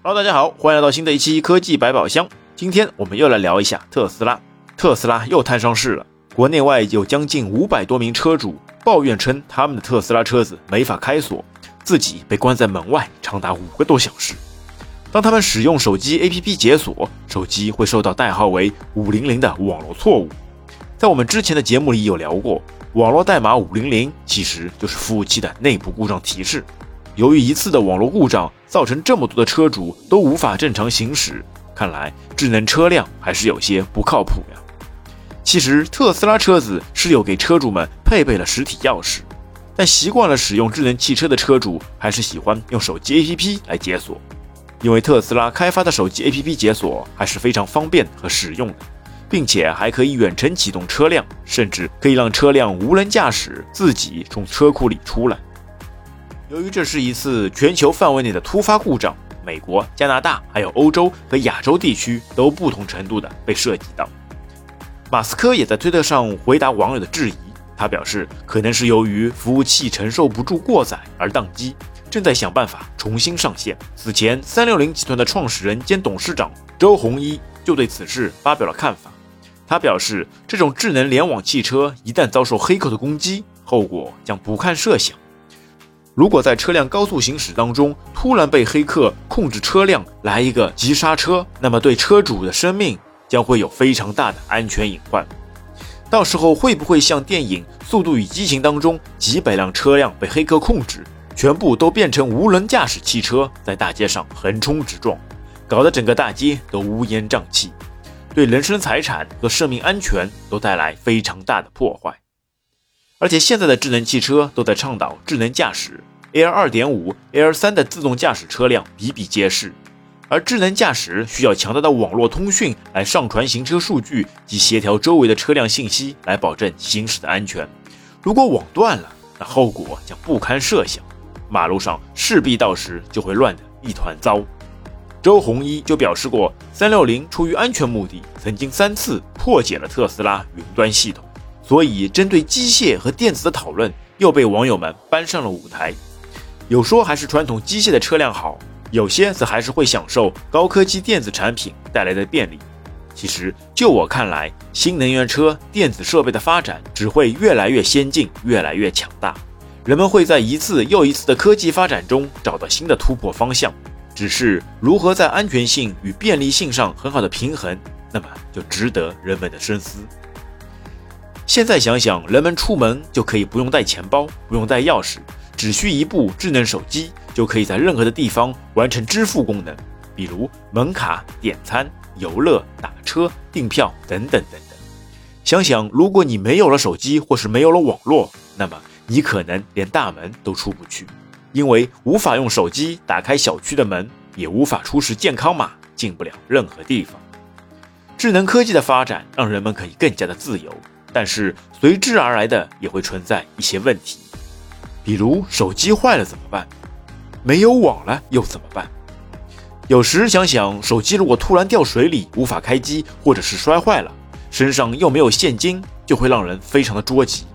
Hello，大家好，欢迎来到新的一期科技百宝箱。今天我们又来聊一下特斯拉。特斯拉又摊上市了，国内外有将近五百多名车主抱怨称，他们的特斯拉车子没法开锁，自己被关在门外长达五个多小时。当他们使用手机 APP 解锁，手机会收到代号为五零零的网络错误。在我们之前的节目里有聊过，网络代码五零零其实就是服务器的内部故障提示。由于一次的网络故障，造成这么多的车主都无法正常行驶，看来智能车辆还是有些不靠谱呀。其实特斯拉车子是有给车主们配备了实体钥匙，但习惯了使用智能汽车的车主还是喜欢用手机 APP 来解锁。因为特斯拉开发的手机 APP 解锁还是非常方便和实用的，并且还可以远程启动车辆，甚至可以让车辆无人驾驶自己从车库里出来。由于这是一次全球范围内的突发故障，美国、加拿大还有欧洲和亚洲地区都不同程度的被涉及到。马斯克也在推特上回答网友的质疑，他表示可能是由于服务器承受不住过载而宕机。正在想办法重新上线。此前，三六零集团的创始人兼董事长周鸿祎就对此事发表了看法。他表示，这种智能联网汽车一旦遭受黑客的攻击，后果将不堪设想。如果在车辆高速行驶当中突然被黑客控制车辆来一个急刹车，那么对车主的生命将会有非常大的安全隐患。到时候会不会像电影《速度与激情》当中几百辆车辆被黑客控制？全部都变成无人驾驶汽车，在大街上横冲直撞，搞得整个大街都乌烟瘴气，对人身财产和生命安全都带来非常大的破坏。而且现在的智能汽车都在倡导智能驾驶，L 二点五、L 三的自动驾驶车辆比比皆是，而智能驾驶需要强大的网络通讯来上传行车数据及协调周围的车辆信息，来保证行驶的安全。如果网断了，那后果将不堪设想。马路上势必到时就会乱得一团糟。周鸿祎就表示过，三六零出于安全目的，曾经三次破解了特斯拉云端系统。所以，针对机械和电子的讨论又被网友们搬上了舞台。有说还是传统机械的车辆好，有些则还是会享受高科技电子产品带来的便利。其实，就我看来，新能源车电子设备的发展只会越来越先进，越来越强大。人们会在一次又一次的科技发展中找到新的突破方向，只是如何在安全性与便利性上很好的平衡，那么就值得人们的深思。现在想想，人们出门就可以不用带钱包，不用带钥匙，只需一部智能手机，就可以在任何的地方完成支付功能，比如门卡、点餐、游乐、打车、订票等等等等。想想，如果你没有了手机，或是没有了网络，那么。你可能连大门都出不去，因为无法用手机打开小区的门，也无法出示健康码，进不了任何地方。智能科技的发展让人们可以更加的自由，但是随之而来的也会存在一些问题，比如手机坏了怎么办？没有网了又怎么办？有时想想，手机如果突然掉水里无法开机，或者是摔坏了，身上又没有现金，就会让人非常的着急。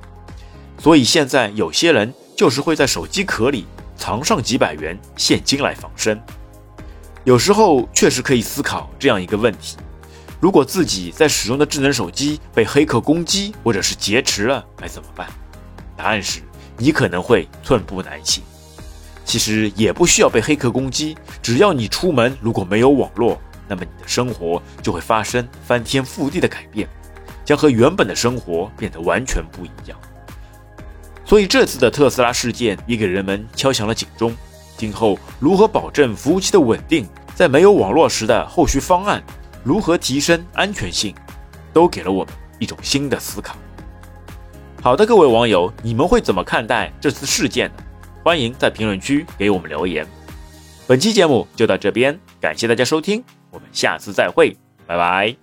所以现在有些人就是会在手机壳里藏上几百元现金来防身。有时候确实可以思考这样一个问题：如果自己在使用的智能手机被黑客攻击或者是劫持了，该怎么办？答案是你可能会寸步难行。其实也不需要被黑客攻击，只要你出门如果没有网络，那么你的生活就会发生翻天覆地的改变，将和原本的生活变得完全不一样。所以这次的特斯拉事件也给人们敲响了警钟。今后如何保证服务器的稳定，在没有网络时的后续方案，如何提升安全性，都给了我们一种新的思考。好的，各位网友，你们会怎么看待这次事件呢？欢迎在评论区给我们留言。本期节目就到这边，感谢大家收听，我们下次再会，拜拜。